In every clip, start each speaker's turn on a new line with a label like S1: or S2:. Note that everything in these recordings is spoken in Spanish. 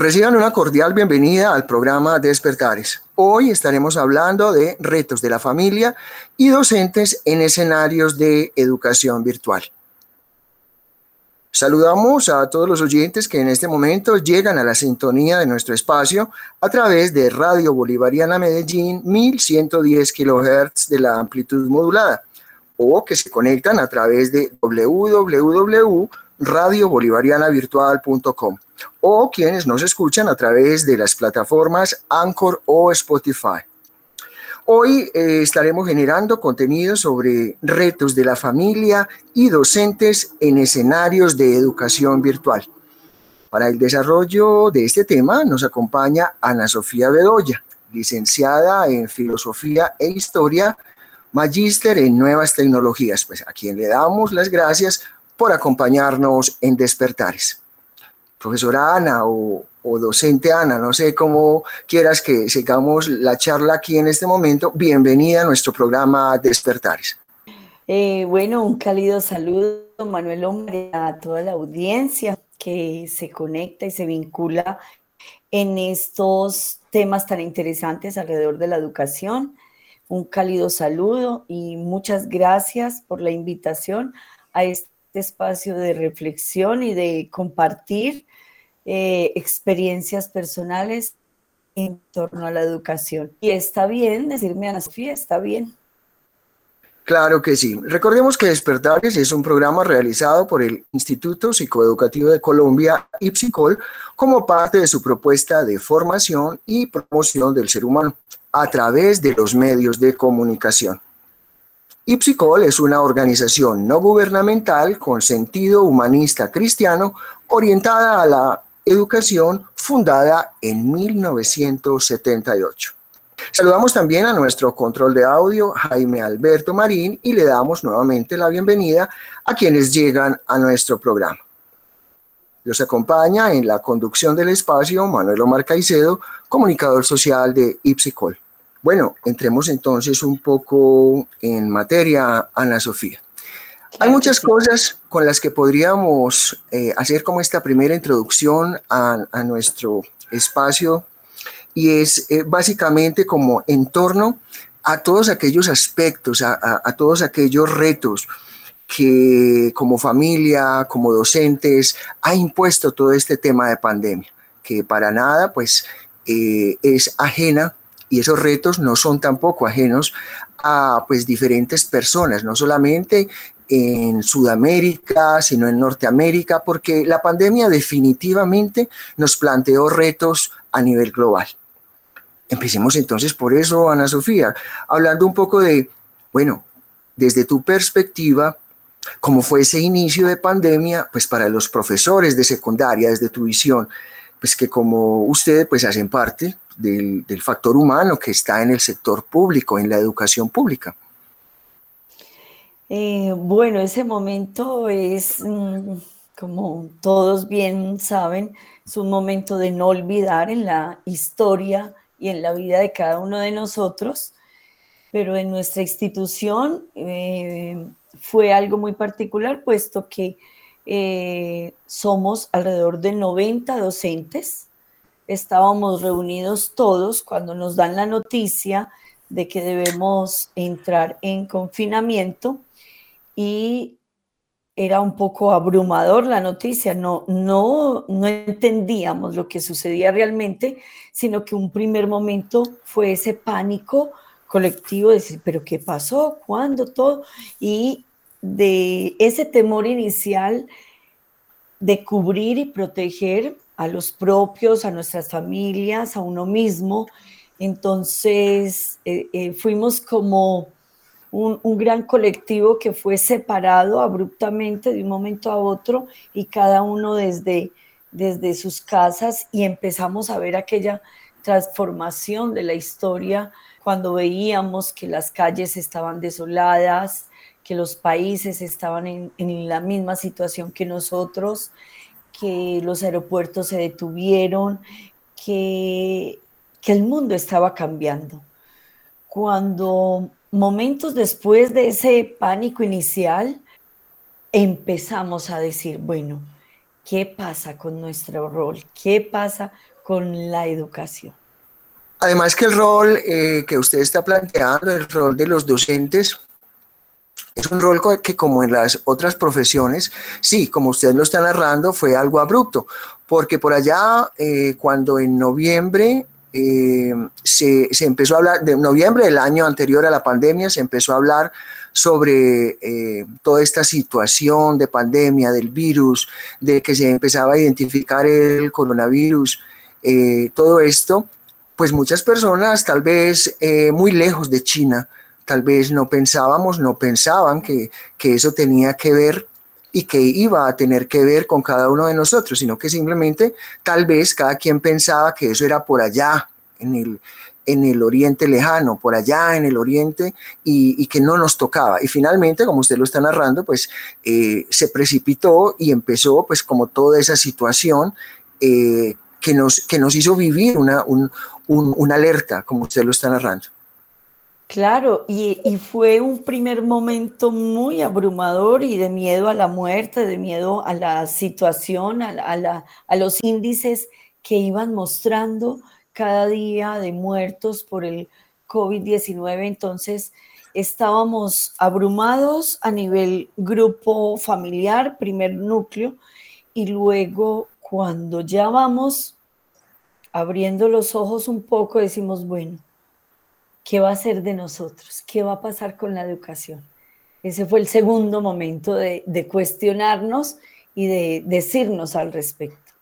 S1: Reciban una cordial bienvenida al programa Despertares. Hoy estaremos hablando de retos de la familia y docentes en escenarios de educación virtual. Saludamos a todos los oyentes que en este momento llegan a la sintonía de nuestro espacio a través de Radio Bolivariana Medellín 1110 kHz de la amplitud modulada o que se conectan a través de www.radiobolivarianavirtual.com o quienes nos escuchan a través de las plataformas Anchor o Spotify. Hoy eh, estaremos generando contenido sobre retos de la familia y docentes en escenarios de educación virtual. Para el desarrollo de este tema nos acompaña Ana Sofía Bedoya, licenciada en Filosofía e Historia, magíster en Nuevas Tecnologías, pues a quien le damos las gracias por acompañarnos en Despertares profesora Ana o, docente Ana, no sé cómo quieras que sigamos la charla aquí en este momento, bienvenida a nuestro programa Despertares.
S2: Eh, bueno, un cálido saludo, Manuel Hombre, a toda la audiencia que se conecta y se vincula en estos temas tan interesantes alrededor de la educación. Un cálido saludo y muchas gracias por la invitación a este espacio de reflexión y de compartir eh, experiencias personales en torno a la educación. Y está bien decirme, Ana Sofía, está bien.
S1: Claro que sí. Recordemos que Despertares es un programa realizado por el Instituto Psicoeducativo de Colombia, IPSICOL, como parte de su propuesta de formación y promoción del ser humano a través de los medios de comunicación. IPSICOL es una organización no gubernamental con sentido humanista cristiano orientada a la educación fundada en 1978. Saludamos también a nuestro control de audio, Jaime Alberto Marín, y le damos nuevamente la bienvenida a quienes llegan a nuestro programa. Los acompaña en la conducción del espacio Manuel Omar Caicedo, comunicador social de IPSICOL. Bueno, entremos entonces un poco en materia, Ana Sofía. Hay muchas cosas con las que podríamos eh, hacer como esta primera introducción a, nuestro espacio y es eh, básicamente como en torno a todos aquellos aspectos, a, a, todos aquellos retos que como familia, como docentes, ha impuesto todo este tema de pandemia, que para nada pues eh, es ajena y esos retos no son tampoco ajenos a pues diferentes personas, no solamente en Sudamérica, sino en Norteamérica, porque la pandemia definitivamente nos planteó retos a nivel global. Empecemos entonces por eso, Ana Sofía, hablando un poco de, bueno, desde tu perspectiva, cómo fue ese inicio de pandemia, pues para los profesores de secundaria, desde tu visión, pues que como ustedes pues hacen parte del, del factor humano que está en el sector público, en la educación pública.
S2: Eh, bueno, ese momento es, mm, como todos bien saben, es un momento de no olvidar en la historia y en la vida de cada uno de nosotros, pero en nuestra institución eh, fue algo muy particular, puesto que eh, somos alrededor de 90 docentes. Estábamos reunidos todos cuando nos dan la noticia de que debemos entrar en confinamiento y era un poco abrumador la noticia, no, no, no entendíamos lo que sucedía realmente, sino que un primer momento fue ese pánico colectivo, de decir, pero ¿qué pasó? ¿Cuándo? Todo. Y de ese temor inicial de cubrir y proteger a los propios, a nuestras familias, a uno mismo. Entonces eh, eh, fuimos como un, gran colectivo que fue separado abruptamente de un momento a otro y cada uno desde, desde sus casas y empezamos a ver aquella transformación de la historia cuando veíamos que las calles estaban desoladas, que los países estaban en, en la misma situación que nosotros, que los aeropuertos se detuvieron, que, que el mundo estaba cambiando. Cuando momentos después de ese pánico inicial, empezamos a decir, bueno, ¿Qué pasa con nuestro rol? ¿Qué pasa con la educación?
S1: Además que el rol eh, que usted está planteando, el rol de los docentes, es un rol que como en las otras profesiones, sí, como usted lo está narrando, fue algo abrupto, porque por allá, eh, cuando en noviembre eh, se, se, empezó a hablar, de noviembre del año anterior a la pandemia, se empezó a hablar sobre eh, toda esta situación de pandemia, del virus, de que se empezaba a identificar el coronavirus, todo esto, pues muchas personas, tal vez muy lejos de China, tal vez no pensábamos, no pensaban que, eso tenía que ver y que iba a tener que ver con cada uno de nosotros, sino que simplemente tal vez cada quien pensaba que eso era por allá, en el, en el oriente lejano, por allá en el oriente, y, que no nos tocaba. Y finalmente, como usted lo está narrando, pues eh, se precipitó y empezó pues como toda esa situación eh, que, nos, que nos hizo vivir una, una alerta, como usted lo está narrando.
S2: Claro, y, fue un primer momento muy abrumador y de miedo a la muerte, de miedo a la situación, a, a los índices que iban mostrando cada día de muertos por el COVID-19. Entonces, estábamos abrumados a nivel grupo familiar, primer núcleo, y luego cuando ya vamos abriendo los ojos un poco, decimos, bueno, ¿Qué va a ser de nosotros? ¿Qué va a pasar con la educación? Ese fue el segundo momento de, cuestionarnos y de decirnos al respecto.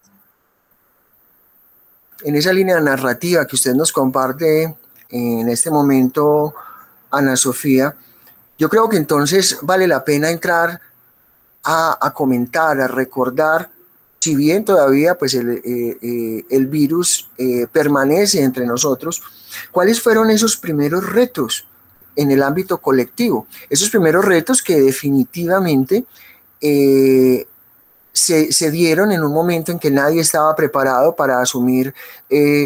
S1: En esa línea narrativa que usted nos comparte en este momento, Ana Sofía, yo creo que entonces vale la pena entrar a, comentar, a recordar, si bien todavía pues el, eh, eh, virus eh, permanece entre nosotros, ¿Cuáles fueron esos primeros retos en el ámbito colectivo? Esos primeros retos que definitivamente eh, se, dieron en un momento en que nadie estaba preparado para asumir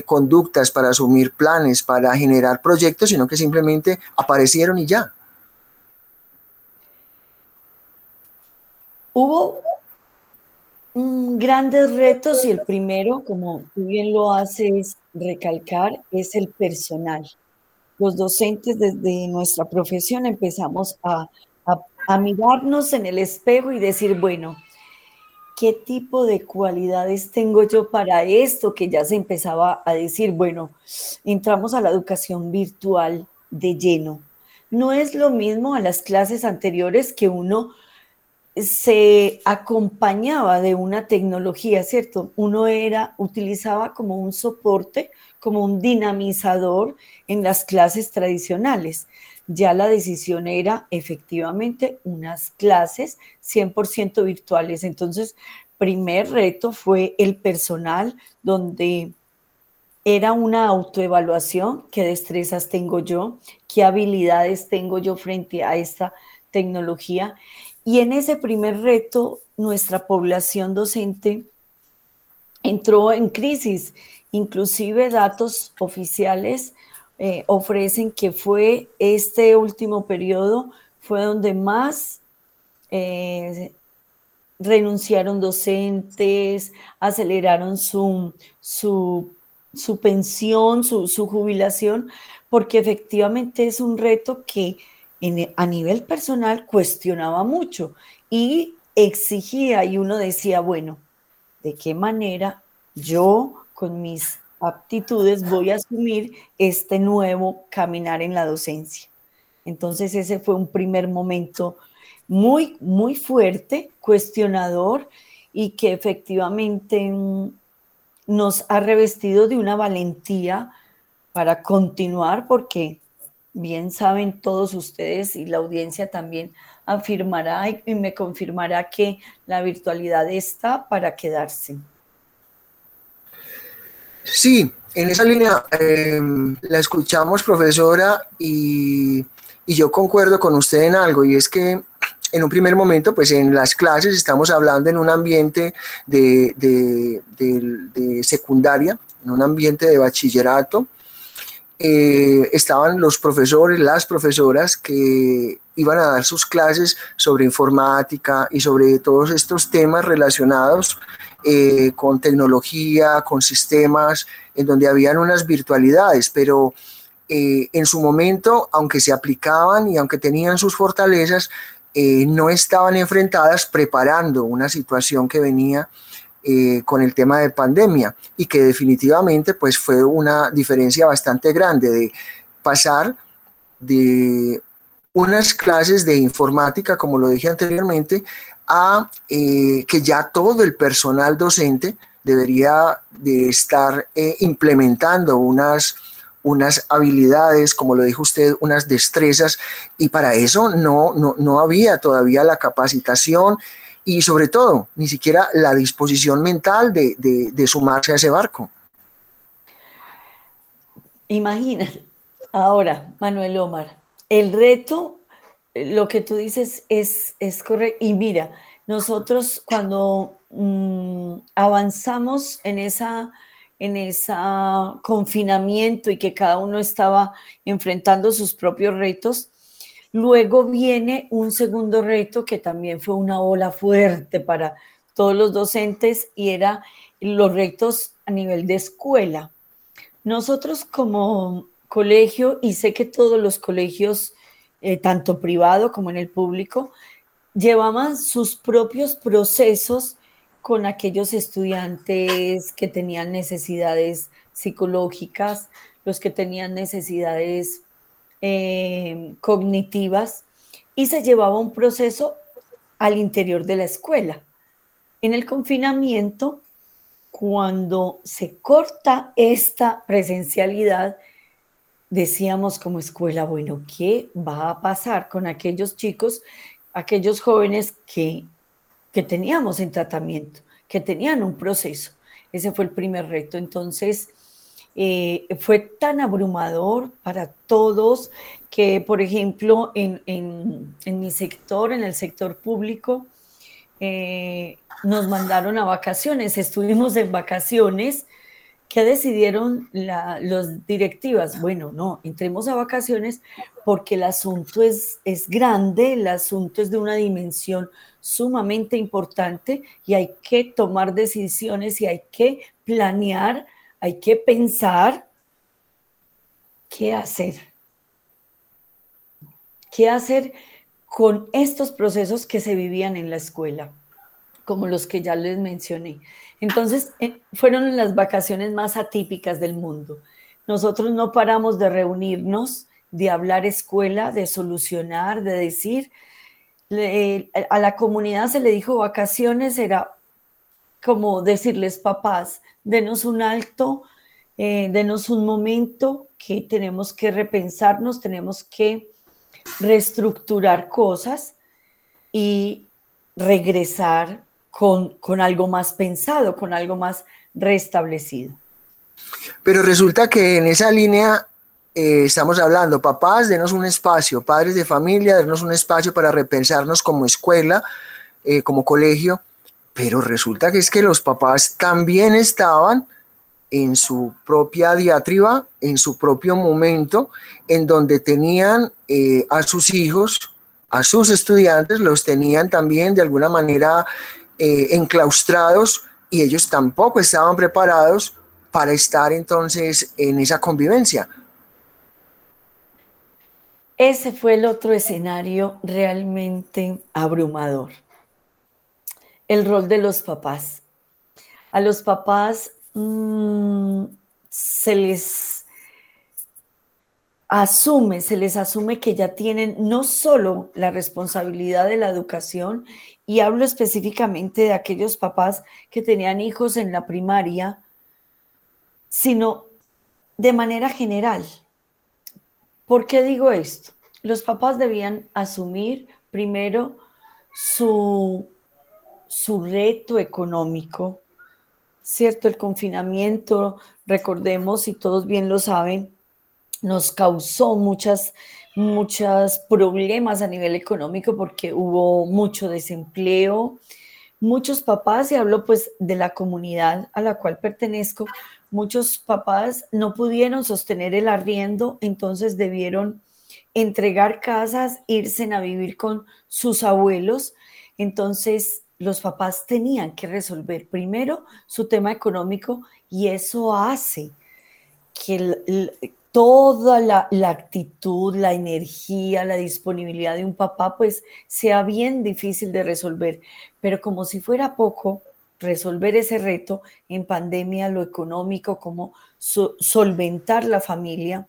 S1: conductas, para asumir planes, para generar proyectos, sino que simplemente aparecieron y ya.
S2: Hubo grandes retos y el primero, como tú bien lo haces recalcar, es el personal. Los docentes desde nuestra profesión empezamos a, a, mirarnos en el espejo y decir, bueno, ¿qué tipo de cualidades tengo yo para esto? Que ya se empezaba a decir, bueno, entramos a la educación virtual de lleno. No es lo mismo a las clases anteriores que uno se acompañaba de una tecnología, ¿cierto? Uno era, utilizaba como un soporte, como un dinamizador en las clases tradicionales. Ya la decisión era efectivamente unas clases 100% virtuales. Entonces, primer reto fue el personal, donde era una autoevaluación, qué destrezas tengo yo, qué habilidades tengo yo frente a esta tecnología y en ese primer reto, nuestra población docente entró en crisis. Inclusive datos oficiales eh, ofrecen que fue este último periodo, fue donde más eh, renunciaron docentes, aceleraron su, su, pensión, su, su jubilación, porque efectivamente es un reto que a nivel personal cuestionaba mucho y exigía y uno decía, bueno, ¿de qué manera yo con mis aptitudes voy a asumir este nuevo caminar en la docencia? Entonces ese fue un primer momento muy, muy fuerte, cuestionador y que efectivamente mm, nos ha revestido de una valentía para continuar porque bien saben todos ustedes y la audiencia también afirmará y me confirmará que la virtualidad está para quedarse.
S1: Sí, en esa línea em, la escuchamos, profesora, y, yo concuerdo con usted en algo, y es que en un primer momento, pues en las clases estamos hablando en un ambiente de secundaria, en un ambiente de bachillerato, eh, estaban los profesores, las profesoras que iban a dar sus clases sobre informática y sobre todos estos temas relacionados eh, con tecnología, con sistemas, en donde habían unas virtualidades, pero eh, en su momento, aunque se aplicaban y aunque tenían sus fortalezas, no estaban enfrentadas preparando una situación que venía eh, con el tema de pandemia y que definitivamente pues fue una diferencia bastante grande de pasar de unas clases de informática, como lo dije anteriormente, a eh, que ya todo el personal docente debería de estar eh, implementando unas, unas habilidades, como lo dijo usted, unas destrezas, y para eso no, no, no había todavía la capacitación y sobre todo, ni siquiera la disposición mental de, de, sumarse a ese barco.
S2: Imagina, ahora, Manuel Omar, el reto, lo que tú dices es, es correcto. Y mira, nosotros cuando mm, avanzamos en esa en ese confinamiento y que cada uno estaba enfrentando sus propios retos, Luego viene un segundo reto que también fue una ola fuerte para todos los docentes y era los retos a nivel de escuela. Nosotros como colegio, y sé que todos los colegios, eh, tanto privado como en el público, llevaban sus propios procesos con aquellos estudiantes que tenían necesidades psicológicas, los que tenían necesidades eh, cognitivas y se llevaba un proceso al interior de la escuela. En el confinamiento, cuando se corta esta presencialidad, decíamos como escuela, bueno, ¿qué va a pasar con aquellos chicos, aquellos jóvenes que, que teníamos en tratamiento, que tenían un proceso? Ese fue el primer reto. Entonces, eh, fue tan abrumador para todos que, por ejemplo, en, mi sector, en el sector público, eh, nos mandaron a vacaciones, estuvimos en vacaciones. ¿Qué decidieron las directivas? Bueno, no, entremos a vacaciones porque el asunto es, es grande, el asunto es de una dimensión sumamente importante y hay que tomar decisiones y hay que planear hay que pensar qué hacer. ¿Qué hacer con estos procesos que se vivían en la escuela, como los que ya les mencioné? Entonces, eh, fueron las vacaciones más atípicas del mundo. Nosotros no paramos de reunirnos, de hablar escuela, de solucionar, de decir. a la comunidad se le dijo vacaciones, era como decirles papás, denos un alto, eh, denos un momento que tenemos que repensarnos, tenemos que reestructurar cosas y regresar con, con algo más pensado, con algo más restablecido.
S1: Pero resulta que en esa línea eh, estamos hablando, papás, denos un espacio, padres de familia, denos un espacio para repensarnos como escuela, eh, como colegio, pero resulta que es que los papás también estaban en su propia diatriba, en su propio momento, en donde tenían eh, a sus hijos, a sus estudiantes, los tenían también de alguna manera eh, enclaustrados y ellos tampoco estaban preparados para estar entonces en esa convivencia.
S2: Ese fue el otro escenario realmente abrumador el rol de los papás. A los papás mm, se les asume, se les asume que ya tienen no solo la responsabilidad de la educación, y hablo específicamente de aquellos papás que tenían hijos en la primaria, sino de manera general. ¿Por qué digo esto? Los papás debían asumir primero su su reto económico, ¿cierto? El confinamiento, recordemos, y todos bien lo saben, nos causó muchas, muchos problemas a nivel económico porque hubo mucho desempleo, muchos papás, y hablo pues de la comunidad a la cual pertenezco, muchos papás no pudieron sostener el arriendo, entonces debieron entregar casas, irse a vivir con sus abuelos. Entonces los papás tenían que resolver primero su tema económico y eso hace que toda la, actitud, la energía, la disponibilidad de un papá, pues sea bien difícil de resolver. Pero como si fuera poco, resolver ese reto en pandemia, lo económico, como solventar la familia,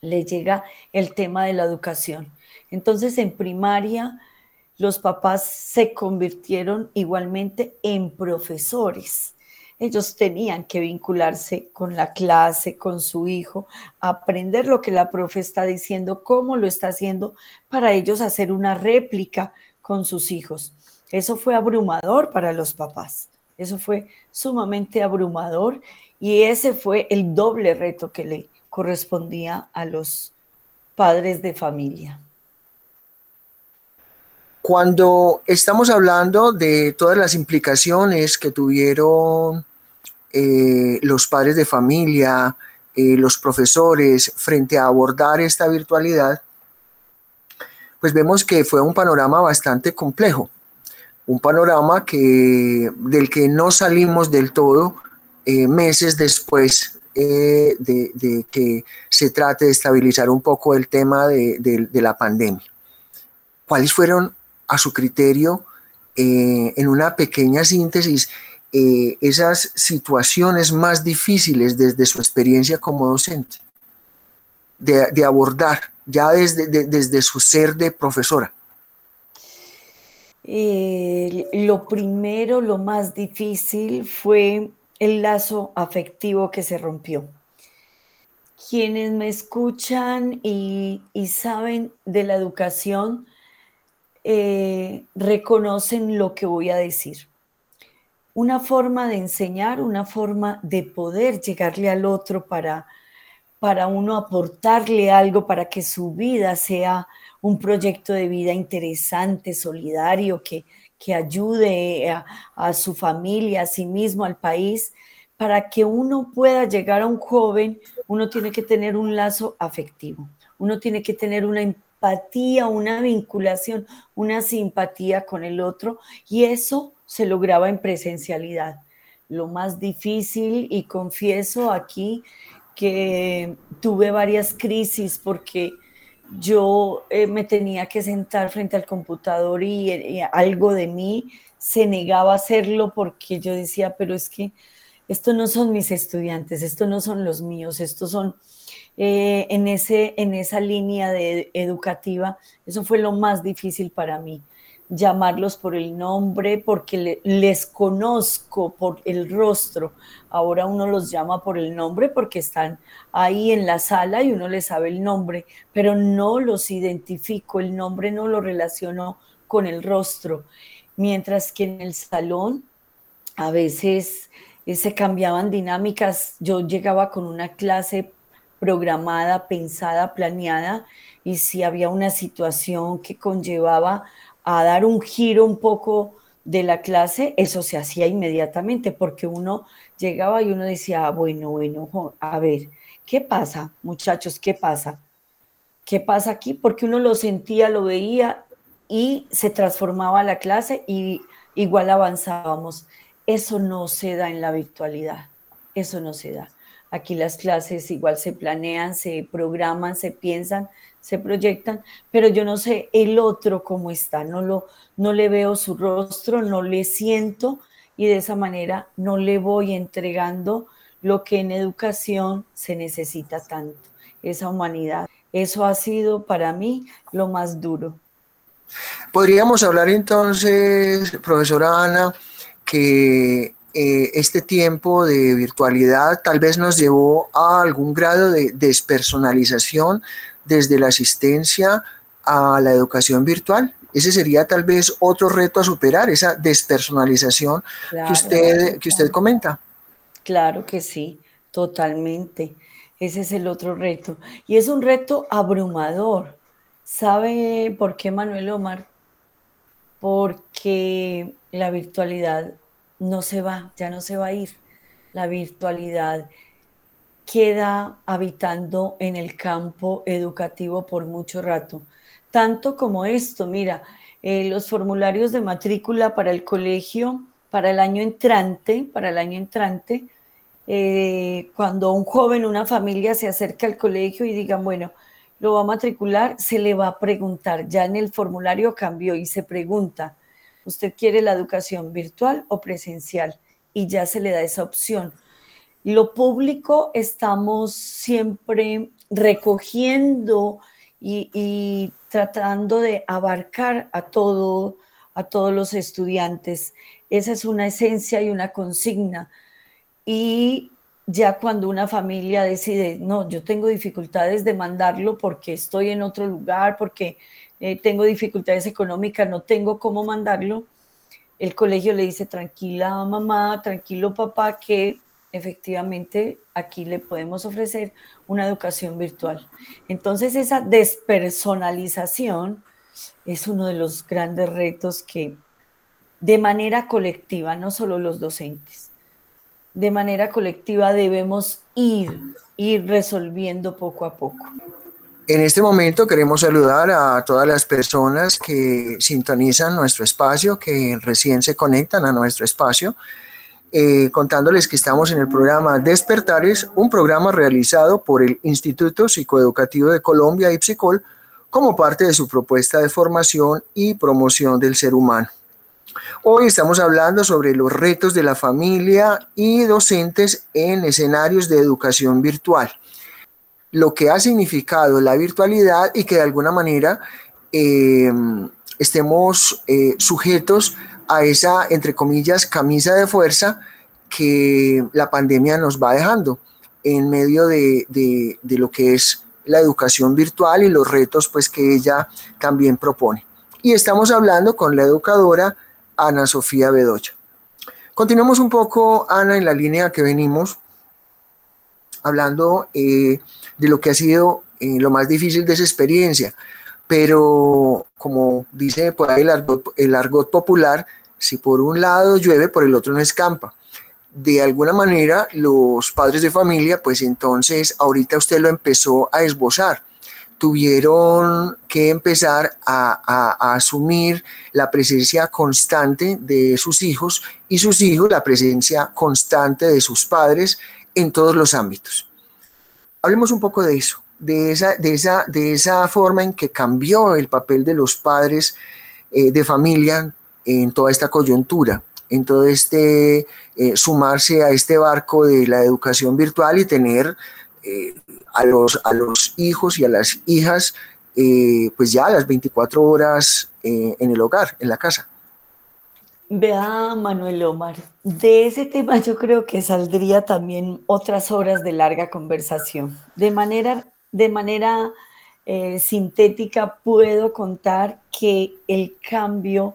S2: le llega el tema de la educación. Entonces, en primaria, los papás se convirtieron igualmente en profesores ellos tenían que vincularse con la clase, con su hijo, aprender lo que la profe está diciendo, cómo lo está haciendo, para ellos hacer una réplica con sus hijos. Eso fue abrumador para los papás. Eso fue sumamente abrumador y ese fue el doble reto que le correspondía a los padres de familia.
S1: Cuando estamos hablando de todas las implicaciones que tuvieron eh, los padres de familia, eh, los profesores, frente a abordar esta virtualidad, pues vemos que fue un panorama bastante complejo, un panorama que, del que no salimos del todo eh, meses después de, de, que se trate de estabilizar un poco el tema de, de la pandemia. ¿Cuáles fueron a su criterio, eh, en una pequeña síntesis, eh, esas situaciones más difíciles desde su experiencia como docente, de, abordar ya desde, desde su ser de profesora?
S2: Eh, lo primero, lo más difícil fue el lazo afectivo que se rompió. Quienes me escuchan y, y saben de la educación eh, reconocen lo que voy a decir. Una forma de enseñar, una forma de poder llegarle al otro para, para uno aportarle algo, para que su vida sea un proyecto de vida interesante, solidario, que, que ayude a, a su familia, a sí mismo, al país. Para que uno pueda llegar a un joven, uno tiene que tener un lazo afectivo, uno tiene que tener una una vinculación, una simpatía con el otro y eso se lograba en presencialidad. Lo más difícil, y confieso aquí que tuve varias crisis porque yo eh, me tenía que sentar frente al computador y, y, algo de mí se negaba a hacerlo porque yo decía, pero es que estos no son mis estudiantes, estos no son los míos, estos son eh, en, ese, en esa línea de educativa, eso fue lo más difícil para mí, llamarlos por el nombre, porque les conozco por el rostro. Ahora uno los llama por el nombre porque están ahí en la sala y uno les sabe el nombre, pero no los identifico, el nombre no lo relaciono con el rostro. Mientras que en el salón a veces eh, se cambiaban dinámicas. Yo llegaba con una clase programada, pensada, planeada, y si había una situación que conllevaba a dar un giro un poco de la clase, eso se hacía inmediatamente, porque uno llegaba y uno decía, ah, bueno, bueno, a ver, ¿qué pasa, muchachos? ¿Qué pasa? ¿Qué pasa aquí? Porque uno lo sentía, lo veía y se transformaba la clase y igual avanzábamos. Eso no se da en la virtualidad, eso no se da. Aquí las clases igual se planean, se programan, se piensan, se proyectan, pero yo no sé el otro cómo está, no, lo, no le veo su rostro, no le siento y de esa manera no le voy entregando lo que en educación se necesita tanto, esa humanidad. Eso ha sido para mí lo más duro.
S1: Podríamos hablar entonces, profesora Ana, que eh, este tiempo de virtualidad tal vez nos llevó a algún grado de despersonalización desde la asistencia a la educación virtual. Ese sería tal vez otro reto a superar, esa despersonalización que, usted, que usted comenta.
S2: Claro que sí, totalmente. Ese es el otro reto. Y es un reto abrumador. ¿Sabe por qué, Manuel Omar? Porque la virtualidad no se va, ya no se va a ir. La virtualidad queda habitando en el campo educativo por mucho rato. Tanto como esto, mira, eh, los formularios de matrícula para el colegio para el año entrante, para el año entrante, eh, cuando un joven, una familia se acerca al colegio y digan, bueno, lo va a matricular, se le va a preguntar, ya en el formulario cambió y se pregunta, ¿usted quiere la educación virtual o presencial? Y ya se le da esa opción. Lo público estamos siempre recogiendo y, tratando de abarcar a, todo, a todos los estudiantes. Esa es una esencia y una consigna. Y ya cuando una familia decide, no, yo tengo dificultades de mandarlo porque estoy en otro lugar, porque eh, tengo dificultades económicas, no tengo cómo mandarlo, el colegio le dice, tranquila mamá, tranquilo papá, que efectivamente aquí le podemos ofrecer una educación virtual. Entonces esa despersonalización es uno de los grandes retos que de manera colectiva, no solo los docentes, de manera colectiva debemos ir, ir resolviendo poco a poco.
S1: En este momento queremos saludar a todas las personas que sintonizan nuestro espacio, que recién se conectan a nuestro espacio. Eh, contándoles que estamos en el programa Despertares, un programa realizado por el Instituto Psicoeducativo de Colombia, IPSICOL, como parte de su propuesta de formación y promoción del ser humano. Hoy estamos hablando sobre los retos de la familia y docentes en escenarios de educación virtual, lo que ha significado la virtualidad y que de alguna manera eh, estemos eh, sujetos a esa, entre comillas, camisa de fuerza que la pandemia nos va dejando en medio de, lo que es la educación virtual y los retos pues que ella también propone. Y estamos hablando con la educadora Ana Sofía Bedoya. Continuamos un poco, Ana, en la línea que venimos, hablando eh, de lo que ha sido eh, lo más difícil de esa experiencia pero como dice por el argot, popular, si por un lado llueve, por el otro no escampa. De alguna manera, los padres de familia, pues entonces, ahorita usted lo empezó a esbozar. Tuvieron que empezar a, a asumir la presencia constante de sus hijos y sus hijos la presencia constante de sus padres en todos los ámbitos. Hablemos un poco de eso de esa, de esa, de esa forma en que cambió el papel de los padres eh, de familia en toda esta coyuntura, en todo este eh, sumarse a este barco de la educación virtual y tener eh, a, los, a los hijos y a las hijas pues ya las 24 horas en el hogar, en la casa.
S2: Vea, Manuel Omar, de ese tema yo creo que saldría también otras horas de larga conversación. De manera de manera eh, sintética puedo contar que el cambio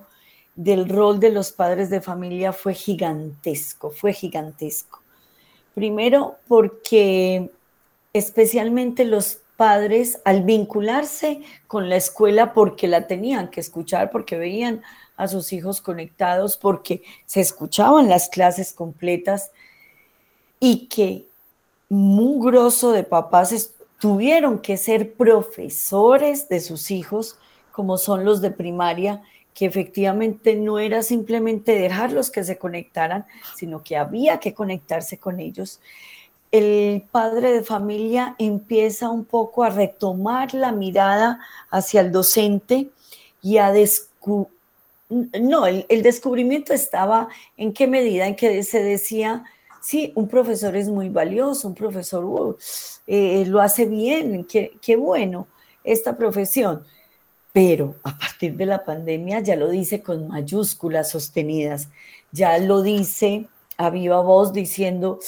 S2: del rol de los padres de familia fue gigantesco, fue gigantesco. Primero porque especialmente los padres al vincularse con la escuela porque la tenían que escuchar, porque veían a sus hijos conectados, porque se escuchaban las clases completas y que un grosso de papás tuvieron que ser profesores de sus hijos, como son los de primaria, que efectivamente no era simplemente dejarlos que se conectaran, sino que había que conectarse con ellos. El padre de familia empieza un poco a retomar la mirada hacia el docente y a descubrir, no, el, descubrimiento estaba en qué medida en que se decía, sí, un profesor es muy valioso, un profesor uh, eh, lo hace bien, qué, qué bueno esta profesión. Pero a partir de la pandemia ya lo dice con mayúsculas sostenidas, ya lo dice a viva voz diciendo,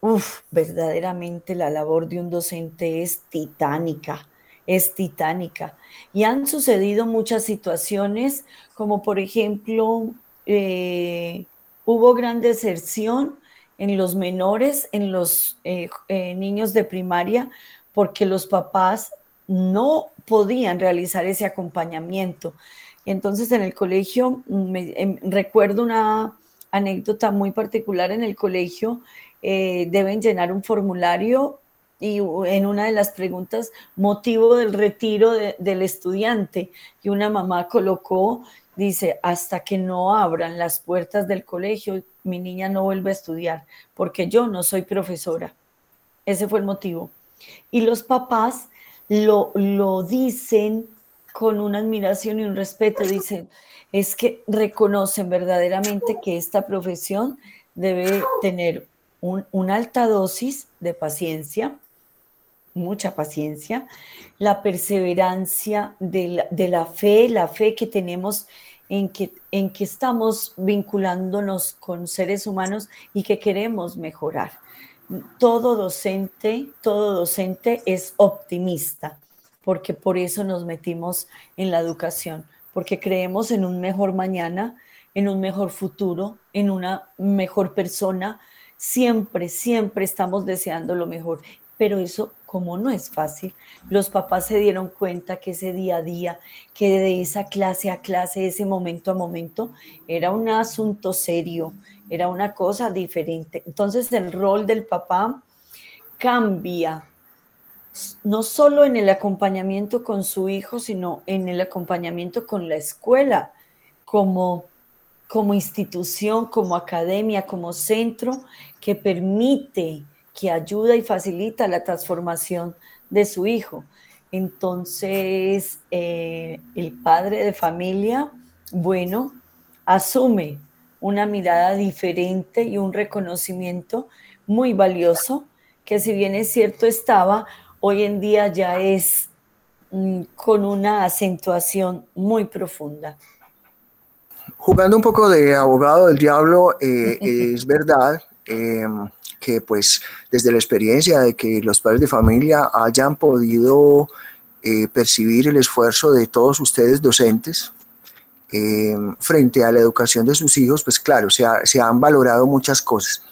S2: uff, verdaderamente la labor de un docente es titánica, es titánica. Y han sucedido muchas situaciones, como por ejemplo, eh, hubo gran deserción en los menores, en los eh, eh, niños de primaria, porque los papás no podían realizar ese acompañamiento. Entonces en el colegio, em, recuerdo una anécdota muy particular en el colegio, deben llenar un formulario y en una de las preguntas, motivo del retiro del estudiante, y una mamá colocó, dice, hasta que no abran las puertas del colegio, mi niña no vuelve a estudiar, porque yo no soy profesora. Ese fue el motivo. Y los papás lo, lo dicen con una admiración y un respeto, dicen, es que reconocen verdaderamente que esta profesión debe tener una alta dosis de paciencia, mucha paciencia, la perseverancia de la, fe, la fe que tenemos en que, en que estamos vinculándonos con seres humanos y que queremos mejorar. Todo docente, todo docente es optimista, porque por eso nos metimos en la educación, porque creemos en un mejor mañana, en un mejor futuro, en una mejor persona. Siempre, siempre estamos deseando lo mejor, pero eso como no es fácil, los papás se dieron cuenta que ese día a día, que de esa clase a clase, ese momento a momento, era un asunto serio, era una cosa diferente. Entonces el rol del papá cambia, no solo en el acompañamiento con su hijo, sino en el acompañamiento con la escuela, como, como institución, como academia, como centro que permite que ayuda y facilita la transformación de su hijo. Entonces, eh, el padre de familia, bueno, asume una mirada diferente y un reconocimiento muy valioso, que si bien es cierto estaba, hoy en día ya es mm, con una acentuación muy profunda.
S1: Jugando un poco de abogado del diablo, eh, es verdad em, que pues desde la experiencia de que los padres de familia hayan podido eh, percibir el esfuerzo de todos ustedes docentes eh, frente a la educación de sus hijos, pues claro, se, se han valorado muchas cosas.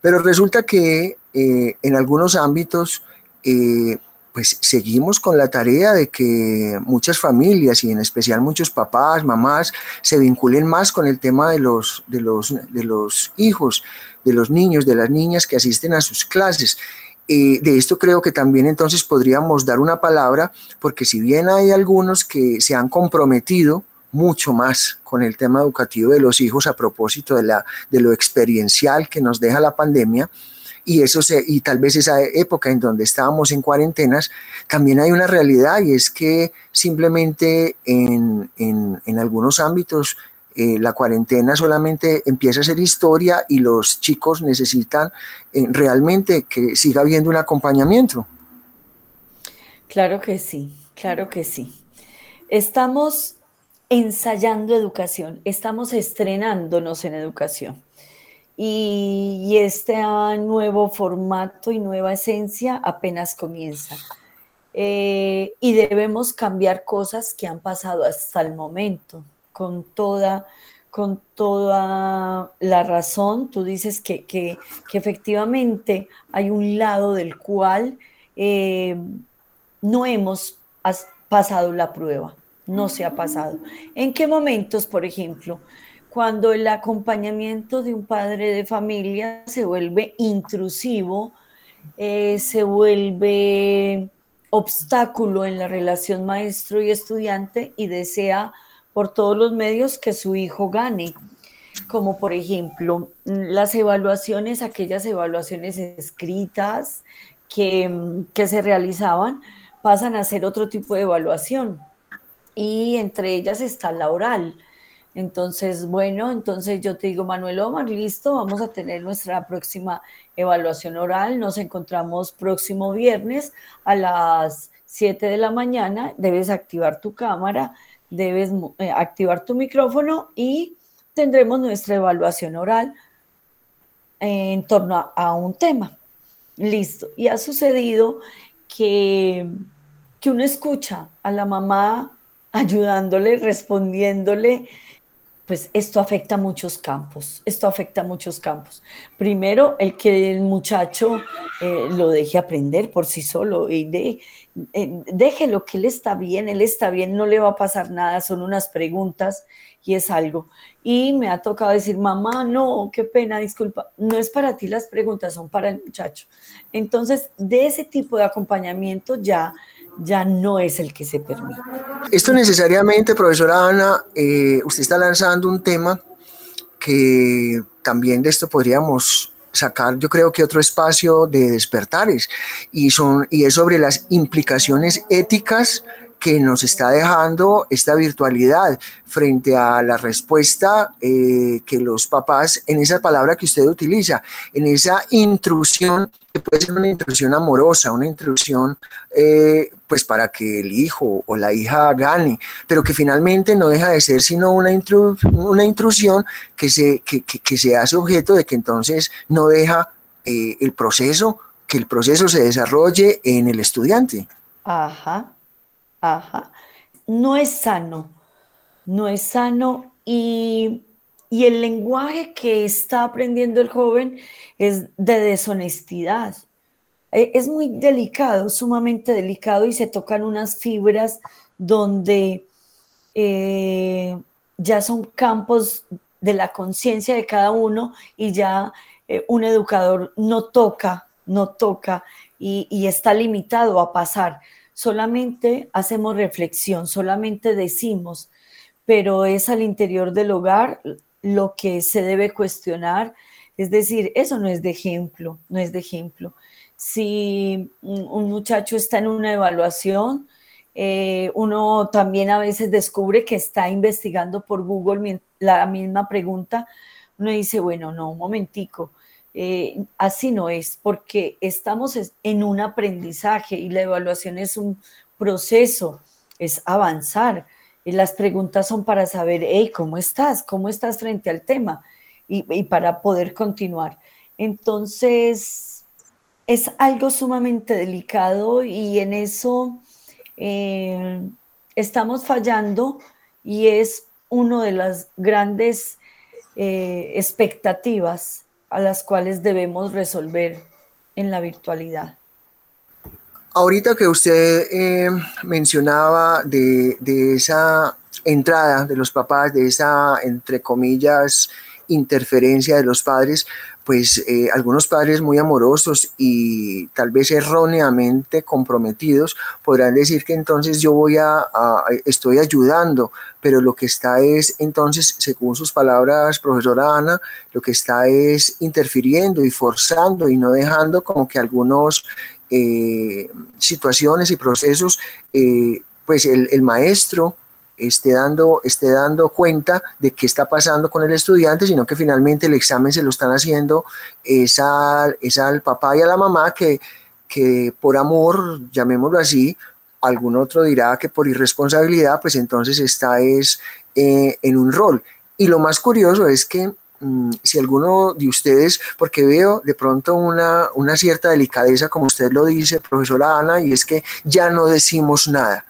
S1: Pero resulta que eh, en algunos ámbitos pues seguimos con la tarea de que muchas familias y en especial muchos papás, mamás, se vinculen más con el tema de los, de los, de los hijos, de los niños, de las niñas que asisten a sus clases. Eh, de esto creo que también entonces podríamos dar una palabra, porque si bien hay algunos que se han comprometido mucho más con el tema educativo de los hijos a propósito de, la, de lo experiencial que nos deja la pandemia, y eso se, y tal vez esa época en donde estábamos en cuarentenas, también hay una realidad y es que simplemente en, en, algunos ámbitos eh, la cuarentena solamente empieza a ser historia y los chicos necesitan eh, realmente que siga habiendo un acompañamiento.
S2: Claro que sí, claro que sí. Estamos ensayando educación, estamos estrenándonos en educación y, este nuevo formato y nueva esencia apenas comienza. Eh, y debemos cambiar cosas que han pasado hasta el momento, con toda, con toda la razón. Tú dices que, que, efectivamente hay un lado del cual eh, no hemos pasado la prueba, no se ha pasado. ¿En qué momentos, por ejemplo? cuando el acompañamiento de un padre de familia se vuelve intrusivo, eh, se vuelve obstáculo en la relación maestro y estudiante y desea por todos los medios que su hijo gane, como por ejemplo las evaluaciones, aquellas evaluaciones escritas que, que se realizaban, pasan a ser otro tipo de evaluación y entre ellas está la oral entonces, bueno, entonces yo te digo, Manuel Omar, listo, vamos a tener nuestra próxima evaluación oral. Nos encontramos próximo viernes a las 7 de la mañana. Debes activar tu cámara, debes eh, activar tu micrófono y tendremos nuestra evaluación oral en torno a, un tema. Listo. Y ha sucedido que, que uno escucha a la mamá ayudándole, respondiéndole, pues esto afecta a muchos campos, esto afecta a muchos campos. Primero, el que el muchacho eh, lo deje aprender por sí solo y de, eh, déjelo que él está bien, él está bien, no le va a pasar nada, son unas preguntas y es algo. Y me ha tocado decir, mamá, no, qué pena, disculpa, no es para ti las preguntas, son para el muchacho. Entonces, de ese tipo de acompañamiento ya, ya no es el que se permite.
S1: Esto necesariamente, profesora Ana, eh, usted está lanzando un tema que también de esto podríamos sacar yo creo que otro espacio de despertares y, son, y es sobre las implicaciones éticas que nos está dejando esta virtualidad frente a la respuesta eh, que los papás, en esa palabra que usted utiliza, en esa intrusión, que puede ser una intrusión amorosa, una intrusión eh, pues para que el hijo o la hija gane, pero que finalmente no deja de ser sino una, intrusión que se, que, se hace objeto de que entonces no deja eh, el proceso, que el proceso se desarrolle en el estudiante.
S2: Ajá. Ajá. No es sano, no es sano y, el lenguaje que está aprendiendo el joven es de deshonestidad. E, es muy delicado, sumamente delicado y se tocan unas fibras donde eh, ya son campos de la conciencia de cada uno y ya eh, un educador no toca, no toca y está limitado a pasar solamente hacemos reflexión, solamente decimos, pero es al interior del hogar lo que se debe cuestionar. Es decir, eso no es de ejemplo, no es de ejemplo. Si un muchacho está en una evaluación, eh, uno también a veces descubre que está investigando por Google la misma pregunta, uno dice, bueno, no, un momentico, eh, así no es, porque estamos en un aprendizaje y la evaluación es un proceso, es avanzar. Y las preguntas son para saber, hey, ¿cómo estás? ¿Cómo estás frente al tema? Y, para poder continuar. Entonces, es algo sumamente delicado y en eso eh, estamos fallando y es una de las grandes eh, expectativas a las cuales debemos resolver en la virtualidad.
S1: Ahorita que usted eh, mencionaba de, de, esa entrada de los papás, de esa, entre comillas, interferencia de los padres, pues eh, algunos padres muy amorosos y tal vez erróneamente comprometidos podrán decir que entonces yo voy a, estoy ayudando, pero lo que está es entonces, según sus palabras, profesora Ana, lo que está es interfiriendo y forzando y no dejando como que algunos eh, situaciones y procesos, eh, pues el, el maestro esté dando, esté dando cuenta de qué está pasando con el estudiante, sino que finalmente el examen se lo están haciendo es al, papá y a la mamá que, que por amor, llamémoslo así, algún otro dirá que por irresponsabilidad, pues entonces está es eh, en un rol. Y lo más curioso es que mm, si alguno de ustedes, porque veo de pronto una, una cierta delicadeza, como usted lo dice, profesora Ana, y es que ya no decimos nada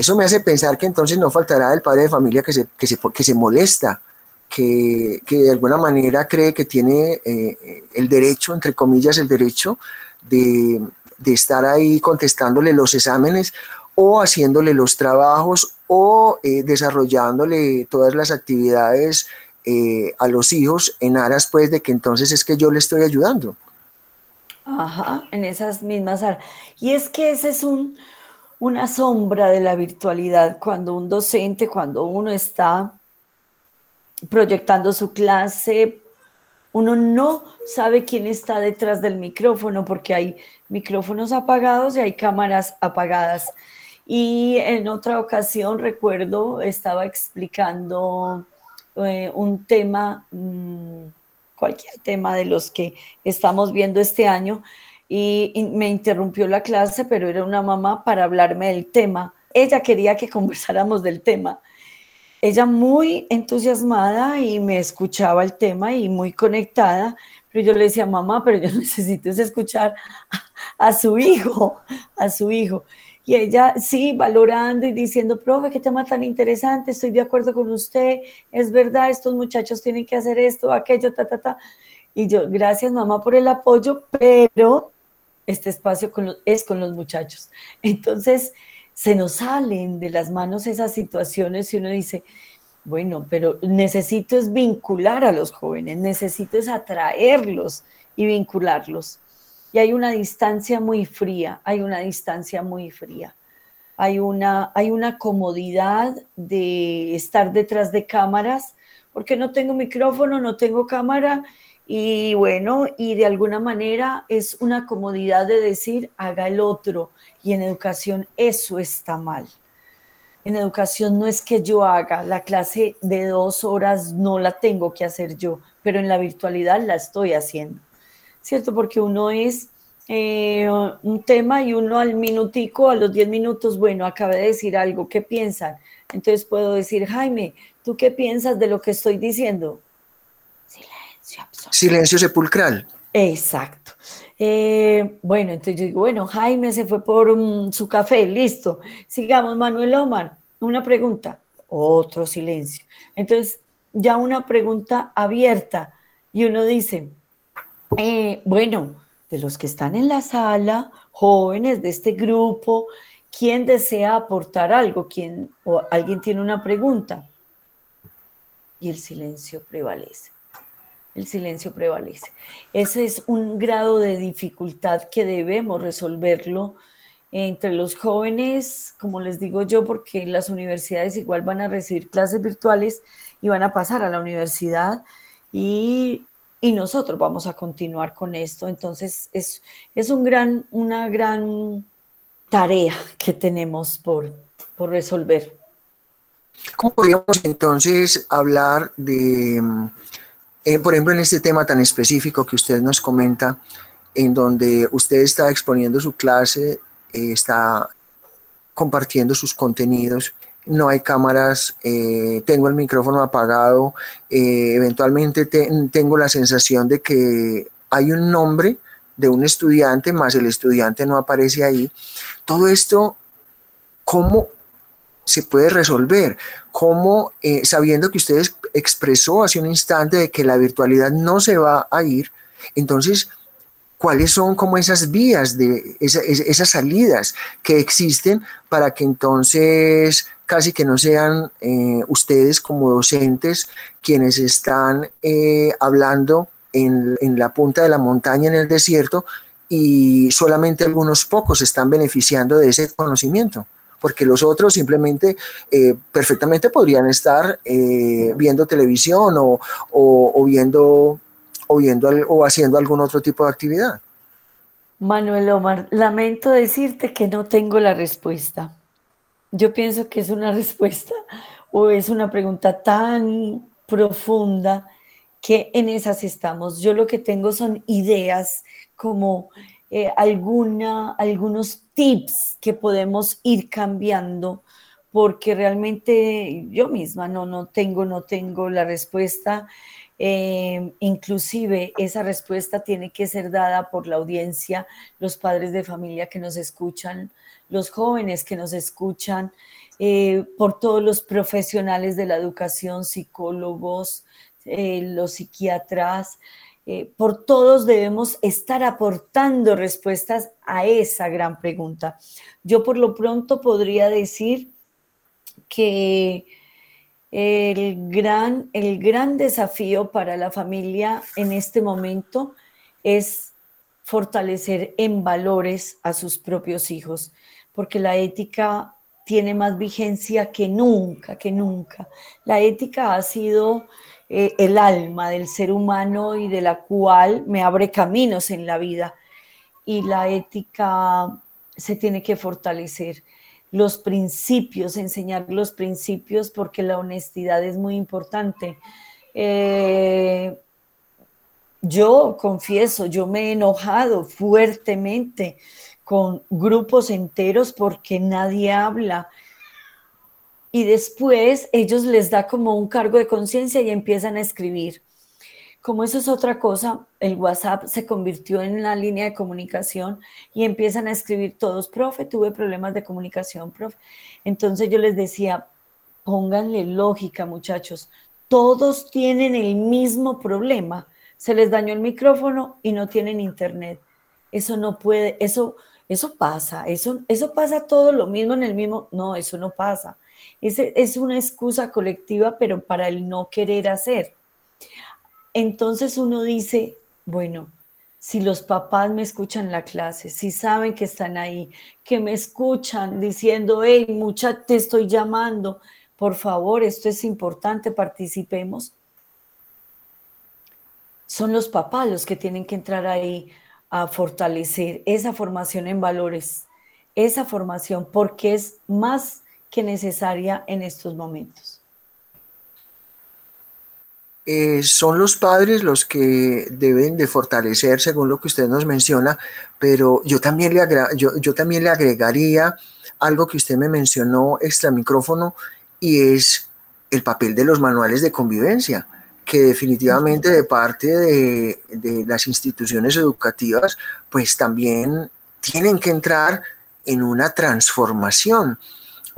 S1: eso me hace pensar que entonces no faltará el padre de familia que se, que se, que se molesta, que, que, de alguna manera cree que tiene eh, el derecho, entre comillas, el derecho de, de, estar ahí contestándole los exámenes o haciéndole los trabajos o eh, desarrollándole todas las actividades eh, a los hijos en aras pues de que entonces es que yo le estoy ayudando.
S2: Ajá, en esas mismas áreas. Y es que ese es un, una sombra de la virtualidad cuando un docente, cuando uno está proyectando su clase, uno no sabe quién está detrás del micrófono porque hay micrófonos apagados y hay cámaras apagadas. Y en otra ocasión, recuerdo, estaba explicando eh, un tema, mm, cualquier tema de los que estamos viendo este año, y, me interrumpió la clase, pero era una mamá para hablarme del tema. Ella quería que conversáramos del tema. Ella muy entusiasmada y me escuchaba el tema y muy conectada, pero yo le decía, mamá, pero yo necesito escuchar a, su hijo, a su hijo. Y ella sí, valorando y diciendo, profe, qué tema tan interesante, estoy de acuerdo con usted, es verdad, estos muchachos tienen que hacer esto, aquello, ta, ta, ta. Y yo, gracias mamá por el apoyo, pero este espacio es con los muchachos. Entonces, se nos salen de las manos esas situaciones y uno dice, bueno, pero necesito es vincular a los jóvenes, necesito es atraerlos y vincularlos. Y hay una distancia muy fría, hay una distancia muy fría. Hay una, hay una comodidad de estar detrás de cámaras, porque no tengo micrófono, no tengo cámara, y bueno, y de alguna manera es una comodidad de decir, haga el otro. Y en educación eso está mal. En educación no es que yo haga, la clase de dos horas no la tengo que hacer yo, pero en la virtualidad la estoy haciendo. ¿Cierto? Porque uno es eh, un tema y uno al minutico, a los diez minutos, bueno, acabé de decir algo, ¿qué piensan? Entonces puedo decir, Jaime, ¿tú qué piensas de lo que estoy diciendo?
S1: Silencio sepulcral.
S2: Exacto. Eh, bueno, entonces yo digo, bueno, Jaime se fue por su café, listo. Sigamos, Manuel Omar, una pregunta, otro silencio. Entonces, ya una pregunta abierta y uno dice, eh, bueno, de los que están en la sala, jóvenes de este grupo, ¿quién desea aportar algo? ¿Quién, o alguien tiene una pregunta? Y el silencio prevalece el silencio prevalece. Ese es un grado de dificultad que debemos resolverlo entre los jóvenes, como les digo yo, porque las universidades igual van a recibir clases virtuales y van a pasar a la universidad y, nosotros vamos a continuar con esto. Entonces es, es un gran, una gran tarea que tenemos por, por resolver.
S1: ¿Cómo podríamos entonces hablar de eh, por ejemplo, en este tema tan específico que usted nos comenta, en donde usted está exponiendo su clase, eh, está compartiendo sus contenidos, no hay cámaras, eh, tengo el micrófono apagado, eventualmente tengo la sensación de que hay un nombre de un estudiante, más el estudiante no aparece ahí. Todo esto, ¿cómo se puede resolver? ¿Cómo, eh, sabiendo que usted expresó hace un instante de que la virtualidad no se va a ir, entonces, cuáles son como esas vías, de esas salidas que existen para que entonces casi que no sean eh, ustedes como docentes quienes están eh, hablando en, en la punta de la montaña en el desierto y solamente algunos pocos están beneficiando de ese conocimiento porque los otros simplemente eh, perfectamente podrían estar eh, viendo televisión o, viendo, o, viendo o haciendo algún otro tipo de actividad.
S2: Manuel Omar, lamento decirte que no tengo la respuesta. Yo pienso que es una respuesta o es una pregunta tan profunda que en esas estamos. Yo lo que tengo son ideas como eh, algunos tips que podemos ir cambiando porque realmente yo misma no, no tengo, no tengo la respuesta. Eh, inclusive esa respuesta tiene que ser dada por la audiencia, los padres de familia que nos escuchan, los jóvenes que nos escuchan, eh, por todos los profesionales de la educación, psicólogos, los psiquiatras, eh, por todos debemos estar aportando respuestas a esa gran pregunta. Yo por lo pronto podría decir que el gran, el gran desafío para la familia en este momento es fortalecer en valores a sus propios hijos, porque la ética tiene más vigencia que nunca, que nunca. La ética ha sido eh, el alma del ser humano y de la cual me abre caminos en la vida. Y la ética se tiene que fortalecer. Los principios, enseñar los principios porque la honestidad es muy importante. Eh, yo confieso, yo me he enojado fuertemente con grupos enteros porque nadie habla y después ellos les da como un cargo de conciencia y empiezan a escribir. Como eso es otra cosa, el WhatsApp se convirtió en una línea de comunicación y empiezan a escribir todos, profe, tuve problemas de comunicación, profe. Entonces yo les decía, pónganle lógica, muchachos, todos tienen el mismo problema. Se les dañó el micrófono y no tienen internet. Eso no puede, eso, eso pasa, eso, eso pasa todo lo mismo en el mismo, no, eso no pasa. Es, es una excusa colectiva, pero para el no querer hacer. Entonces uno dice, bueno, si los papás me escuchan la clase, si saben que están ahí, que me escuchan diciendo, hey, mucha, te estoy llamando, por favor, esto es importante, participemos. Son los papás los que tienen que entrar ahí a fortalecer esa formación en valores, esa formación, porque es más que necesaria en estos momentos.
S1: Eh, son los padres los que deben de fortalecer según lo que usted nos menciona, pero yo también le, yo, yo también le agregaría algo que usted me mencionó extra micrófono y es el papel de los manuales de convivencia, que definitivamente de parte de, de las instituciones educativas, pues también tienen que entrar en una transformación,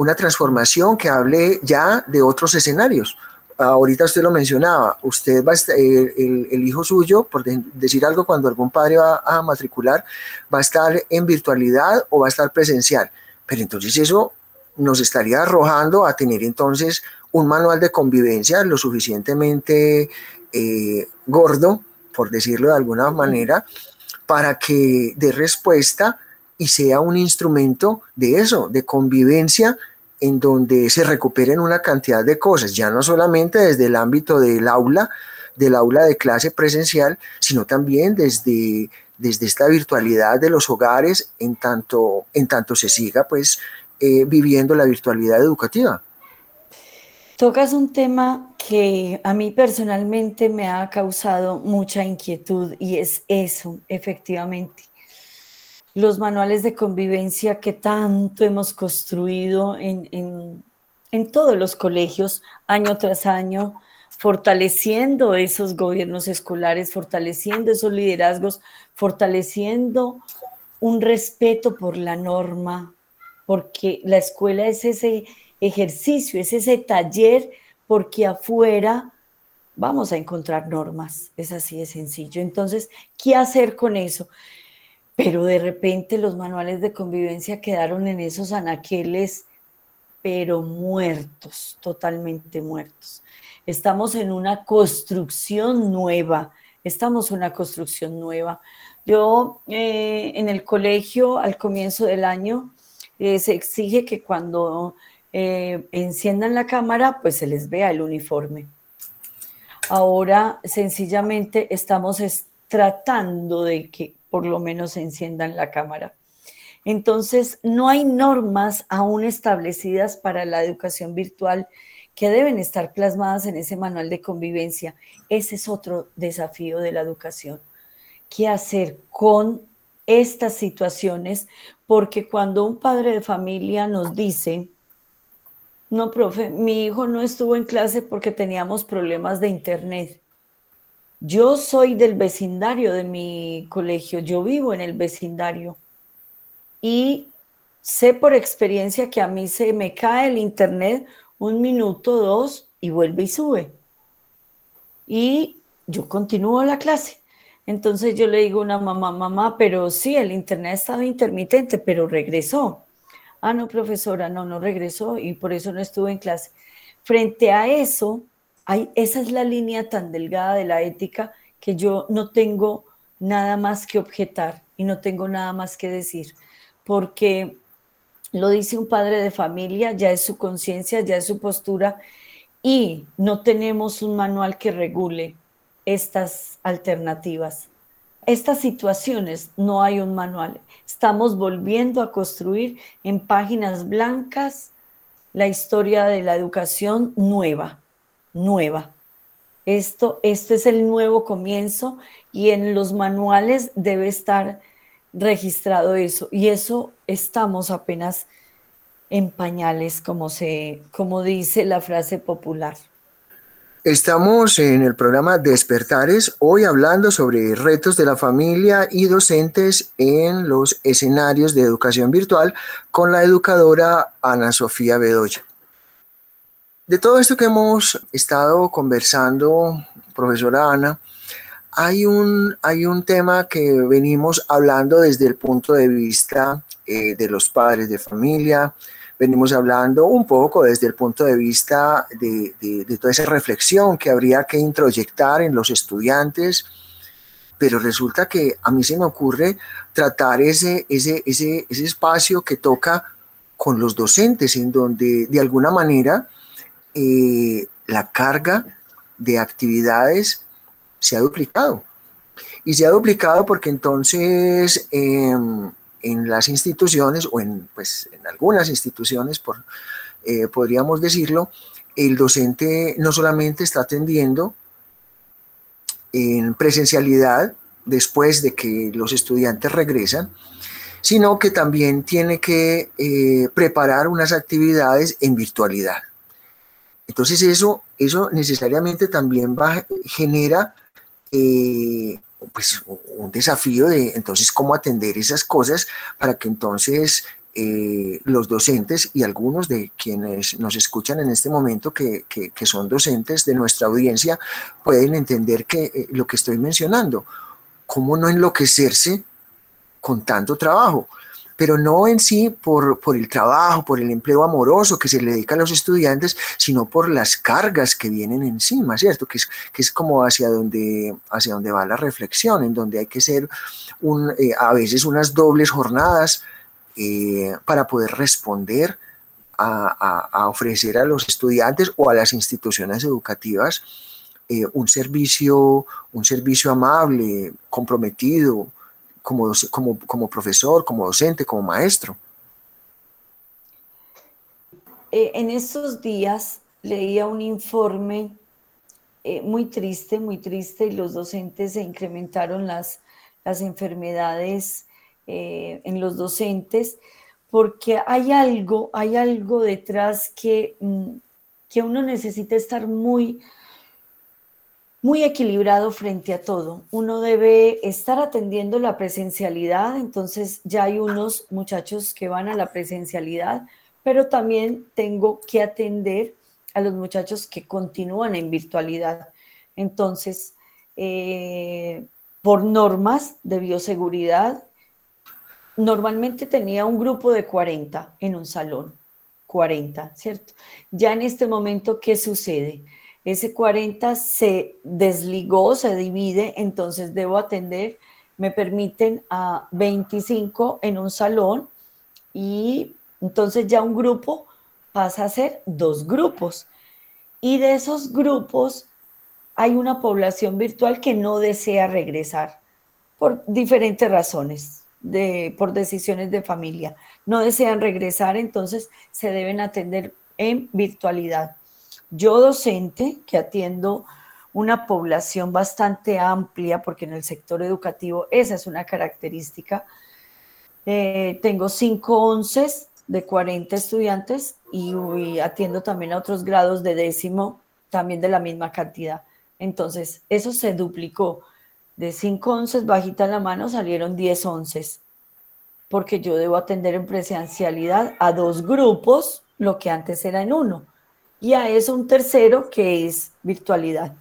S1: una transformación que hable ya de otros escenarios ahorita usted lo mencionaba, usted va a estar, el, hijo suyo, por decir algo, cuando algún padre va a matricular, va a estar en virtualidad o va a estar presencial. Pero entonces eso nos estaría arrojando a tener entonces un manual de convivencia lo suficientemente eh, gordo, por decirlo de alguna manera, para que dé respuesta y sea un instrumento de eso, de convivencia en donde se recuperen una cantidad de cosas, ya no solamente desde el ámbito del aula, del aula de clase presencial, sino también desde, desde esta virtualidad de los hogares, en tanto, en tanto se siga pues eh, viviendo la virtualidad educativa.
S2: Tocas un tema que a mí personalmente me ha causado mucha inquietud y es eso, efectivamente los manuales de convivencia que tanto hemos construido en, todos los colegios año tras año, fortaleciendo esos gobiernos escolares, fortaleciendo esos liderazgos, fortaleciendo un respeto por la norma, porque la escuela es ese ejercicio, es ese taller, porque afuera vamos a encontrar normas, es así de sencillo. Entonces, ¿qué hacer con eso? Pero de repente los manuales de convivencia quedaron en esos anaqueles, pero muertos, totalmente muertos. Estamos en una construcción nueva, estamos en una construcción nueva. Yo eh, en el colegio al comienzo del año eh, se exige que cuando eh, enciendan la cámara, pues se les vea el uniforme. Ahora sencillamente estamos tratando de que por lo menos enciendan la cámara. Entonces, no hay normas aún establecidas para la educación virtual que deben estar plasmadas en ese manual de convivencia. Ese es otro desafío de la educación. ¿Qué hacer con estas situaciones? Porque cuando un padre de familia nos dice, no, profe, mi hijo no estuvo en clase porque teníamos problemas de internet. Yo soy del vecindario de mi colegio, yo vivo en el vecindario y sé por experiencia que a mí se me cae el internet un minuto, dos y vuelve y sube. Y yo continúo la clase. Entonces yo le digo a una mamá, mamá, pero sí, el internet estaba intermitente, pero regresó. Ah, no, profesora, no, no regresó y por eso no estuve en clase. Frente a eso, esa es la línea tan delgada de la ética que yo no tengo nada más que objetar y no tengo nada más que decir, porque lo dice un padre de familia, ya es su conciencia, ya es su postura, y no tenemos un manual que regule estas alternativas. Estas situaciones no hay un manual. Estamos volviendo a construir en páginas blancas la historia de la educación nueva nueva. Esto, este es el nuevo comienzo y en los manuales debe estar registrado eso. Y eso estamos apenas en pañales, como, se, como dice la frase popular.
S1: Estamos en el programa Despertares, hoy hablando sobre retos de la familia y docentes en los escenarios de educación virtual con la educadora Ana Sofía Bedoya. De todo esto que hemos estado conversando, profesora Ana, hay un, hay un tema que venimos hablando desde el punto de vista eh, de los padres de familia, venimos hablando un poco desde el punto de vista de, de, toda esa reflexión que habría que introyectar en los estudiantes, pero resulta que a mí se me ocurre tratar ese, ese, ese, ese espacio que toca con los docentes, en donde de alguna manera eh, la carga de actividades se ha duplicado. Y se ha duplicado porque entonces em, en las instituciones o en, pues, en algunas instituciones, por, eh, podríamos decirlo, el docente no solamente está atendiendo en presencialidad después de que los estudiantes regresan, sino que también tiene que eh, preparar unas actividades en virtualidad. Entonces eso, eso necesariamente también va, genera eh, pues, un desafío de entonces cómo atender esas cosas para que entonces eh, los docentes y algunos de quienes nos escuchan en este momento que, que, son docentes de nuestra audiencia pueden entender que lo que estoy mencionando, cómo no enloquecerse con tanto trabajo, pero no en sí por, por el trabajo, por el empleo amoroso que se le dedica a los estudiantes, sino por las cargas que vienen encima, ¿cierto? Que es, que es como hacia donde, hacia va la reflexión, en donde hay que ser un, eh, a veces unas dobles jornadas eh, para poder responder a, a, ofrecer a los estudiantes o a las instituciones educativas eh, un, servicio, un servicio amable, comprometido, como, como, como profesor, como docente, como maestro?
S2: Eh, en estos días leía un informe eh, muy triste, muy triste, y los docentes se incrementaron las, las enfermedades eh, en los docentes, porque hay algo, hay algo detrás que, mm, que uno necesita estar muy, muy equilibrado frente a todo. Uno debe estar atendiendo la presencialidad, entonces ya hay unos muchachos que van a la presencialidad, pero también tengo que atender a los muchachos que continúan en virtualidad. Entonces, eh, por normas de bioseguridad, normalmente tenía un grupo de 40 en un salón, 40, ¿cierto? Ya en este momento, ¿qué sucede? Ese 40 se desligó, se divide, entonces debo atender, me permiten a 25 en un salón y entonces ya un grupo pasa a ser dos grupos. Y de esos grupos hay una población virtual que no desea regresar por diferentes razones, de, por decisiones de familia. No desean regresar, entonces se deben atender en virtualidad. Yo docente, que atiendo una población bastante amplia, porque en el sector educativo esa es una característica, eh, tengo cinco onces de 40 estudiantes y, atiendo también a otros grados de décimo, también de la misma cantidad. Entonces, eso se duplicó. De cinco onces bajita la mano salieron 10 onces, porque yo debo atender en presencialidad a dos grupos, lo que antes era en uno y a eso un tercero que es virtualidad.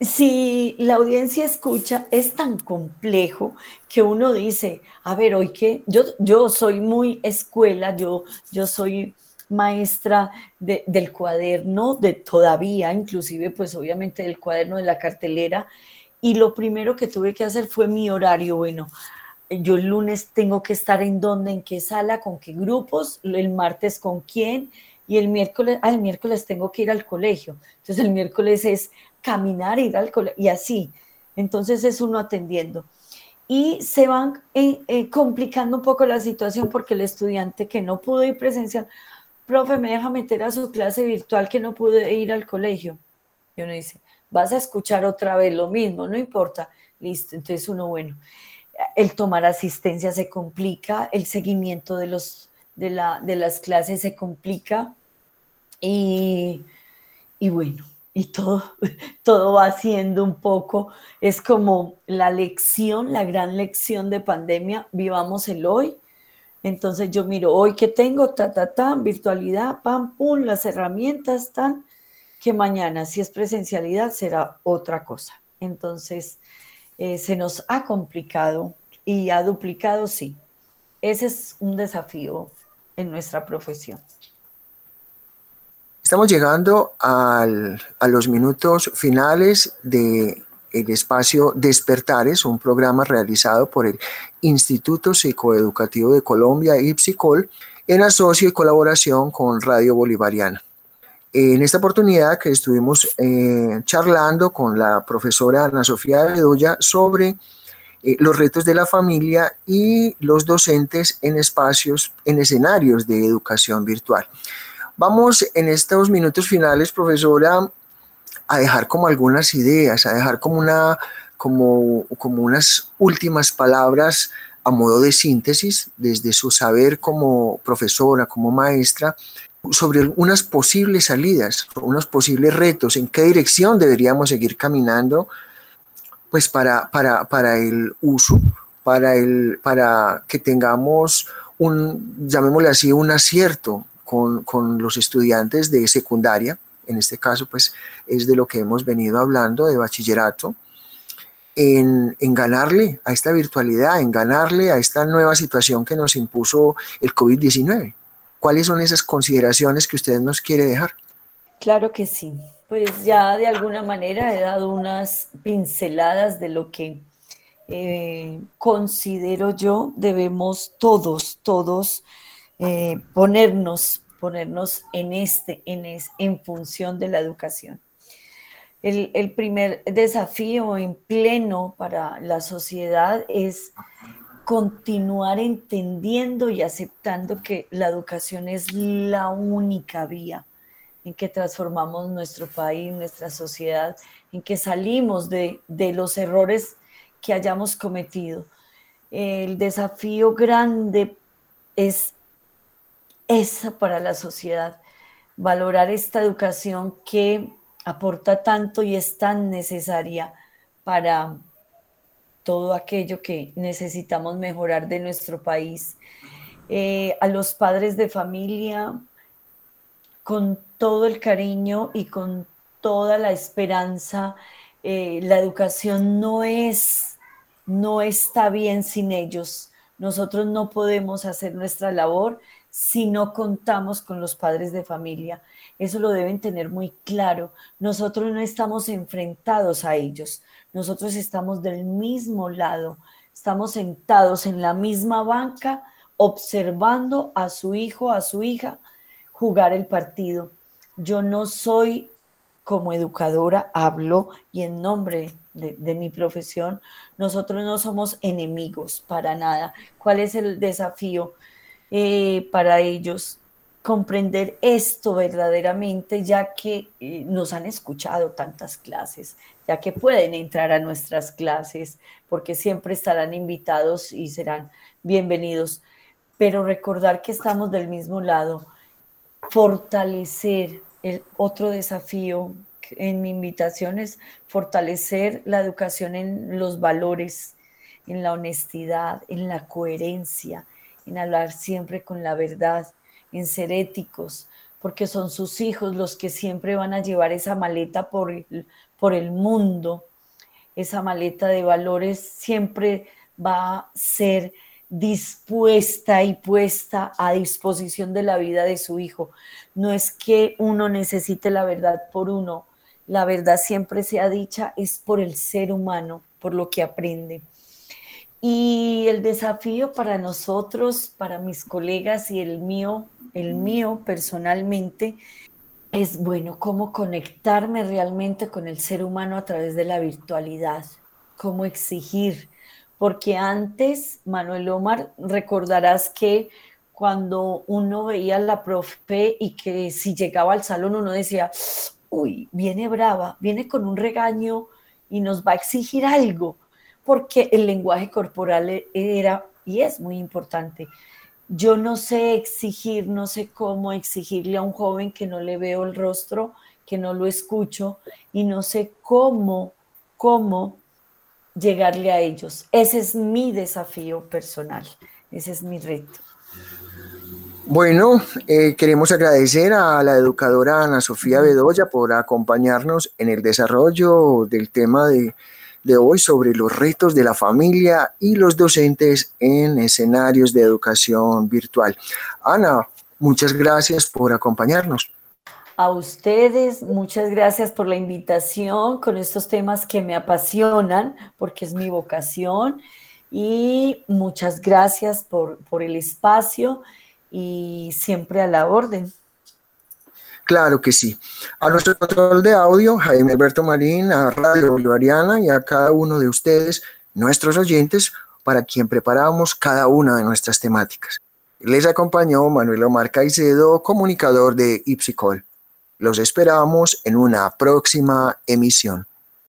S2: Si la audiencia escucha, es tan complejo que uno dice, a ver, hoy que yo, yo soy muy escuela, yo, yo soy maestra del cuaderno, de todavía, inclusive pues obviamente del cuaderno de la cartelera, y lo primero que tuve que hacer fue mi horario, bueno, yo el lunes tengo que estar en dónde, en qué sala, con qué grupos, el martes con quién, y el miércoles, al miércoles tengo que ir al colegio. Entonces el miércoles es caminar, ir al colegio y así. Entonces es uno atendiendo. Y se van eh, eh, complicando un poco la situación porque el estudiante que no pudo ir presencial, profe, me deja meter a su clase virtual que no pude ir al colegio. Y uno dice, vas a escuchar otra vez lo mismo, no importa. Listo, entonces uno, bueno, el tomar asistencia se complica, el seguimiento de los de, la, de las clases se complica y, y bueno, y todo, todo va siendo un poco, es como la lección, la gran lección de pandemia, vivamos el hoy. Entonces yo miro hoy que tengo, ta, ta, ta, virtualidad, pam, pum, las herramientas están, que mañana si es presencialidad será otra cosa. Entonces, eh, se nos ha complicado y ha duplicado, sí. Ese es un desafío en nuestra profesión.
S1: Estamos llegando a los minutos finales de espacio Despertares, un programa realizado por el Instituto Psicoeducativo de Colombia, IPSICOL, en asocio y colaboración con Radio Bolivariana. En esta oportunidad que estuvimos eh, charlando con la profesora Ana Sofía Bedoya sobre eh, los retos de la familia y los docentes en espacios, en escenarios de educación virtual. Vamos en estos minutos finales, profesora, a dejar como algunas ideas, a dejar como, una, como, como unas últimas palabras a modo de síntesis desde su saber como profesora, como maestra, sobre unas posibles salidas, unos posibles retos, en qué dirección deberíamos seguir caminando, pues para, para, para el uso, para, el, para que tengamos un, llamémosle así, un acierto con, con los estudiantes de secundaria, en este caso pues es de lo que hemos venido hablando de bachillerato, en, en, ganarle a esta virtualidad, en ganarle a esta nueva situación que nos impuso el COVID-19. ¿Cuáles son esas consideraciones que usted nos quiere dejar?
S2: Claro que sí. Pues ya de alguna manera he dado unas pinceladas de lo que eh, considero yo debemos todos, todos eh, ponernos ponernos en este, en, en función de la educación. El, el, primer desafío en pleno para la sociedad es continuar entendiendo y aceptando que la educación es la única vía en que transformamos nuestro país, nuestra sociedad, en que salimos de, de los errores que hayamos cometido. El desafío grande es esa para la sociedad, valorar esta educación que aporta tanto y es tan necesaria para todo aquello que necesitamos mejorar de nuestro país. Eh, a los padres de familia, con todo el cariño y con toda la esperanza, eh, la educación no es, no está bien sin ellos. Nosotros no podemos hacer nuestra labor si no contamos con los padres de familia. Eso lo deben tener muy claro. Nosotros no estamos enfrentados a ellos, nosotros estamos del mismo lado, estamos sentados en la misma banca observando a su hijo, a su hija jugar el partido. Yo no soy como educadora, hablo y en nombre de, mi profesión, nosotros no somos enemigos para nada. ¿Cuál es el desafío? Eh, para ellos comprender esto verdaderamente, ya que eh, nos han escuchado tantas clases, ya que pueden entrar a nuestras clases, porque siempre estarán invitados y serán bienvenidos. Pero recordar que estamos del mismo lado, fortalecer el otro desafío en mi invitación es fortalecer la educación en los valores, en la honestidad, en la coherencia, en hablar siempre con la verdad, en ser éticos, porque son sus hijos los que siempre van a llevar esa maleta por por el mundo. Esa maleta de valores siempre va a ser dispuesta y puesta a disposición de la vida de su hijo. No es que uno necesite la verdad por uno, la verdad siempre sea dicha es por el ser humano, por lo que aprende. Y el desafío para nosotros, para mis colegas y el mío, el mío personalmente, es, bueno, cómo conectarme realmente con el ser humano a través de la virtualidad, cómo exigir, porque antes, Manuel Omar, recordarás que cuando uno veía a la profe y que si llegaba al salón uno decía, uy, viene brava, viene con un regaño y nos va a exigir algo porque el lenguaje corporal era y es muy importante. Yo no sé exigir, no sé cómo exigirle a un joven que no le veo el rostro, que no lo escucho y no sé cómo, cómo llegarle a ellos. Ese es mi desafío personal, ese es mi reto.
S1: Bueno, eh, queremos agradecer a la educadora Ana Sofía Bedoya por acompañarnos en el desarrollo del tema de, de hoy sobre los retos de la familia y los docentes en escenarios de educación virtual. Ana, muchas gracias por acompañarnos.
S2: A ustedes, muchas gracias por la invitación con estos temas que me apasionan, porque es mi vocación. Y muchas gracias por, por el espacio y siempre a la orden.
S1: Claro que sí. A nuestro control de audio, Jaime Alberto Marín, a Radio Bolivariana y a cada uno de ustedes, nuestros oyentes, para quien preparamos cada una de nuestras temáticas. Les acompañó Manuel Omar Caicedo, comunicador de Ipsicol. Los esperamos en una próxima emisión.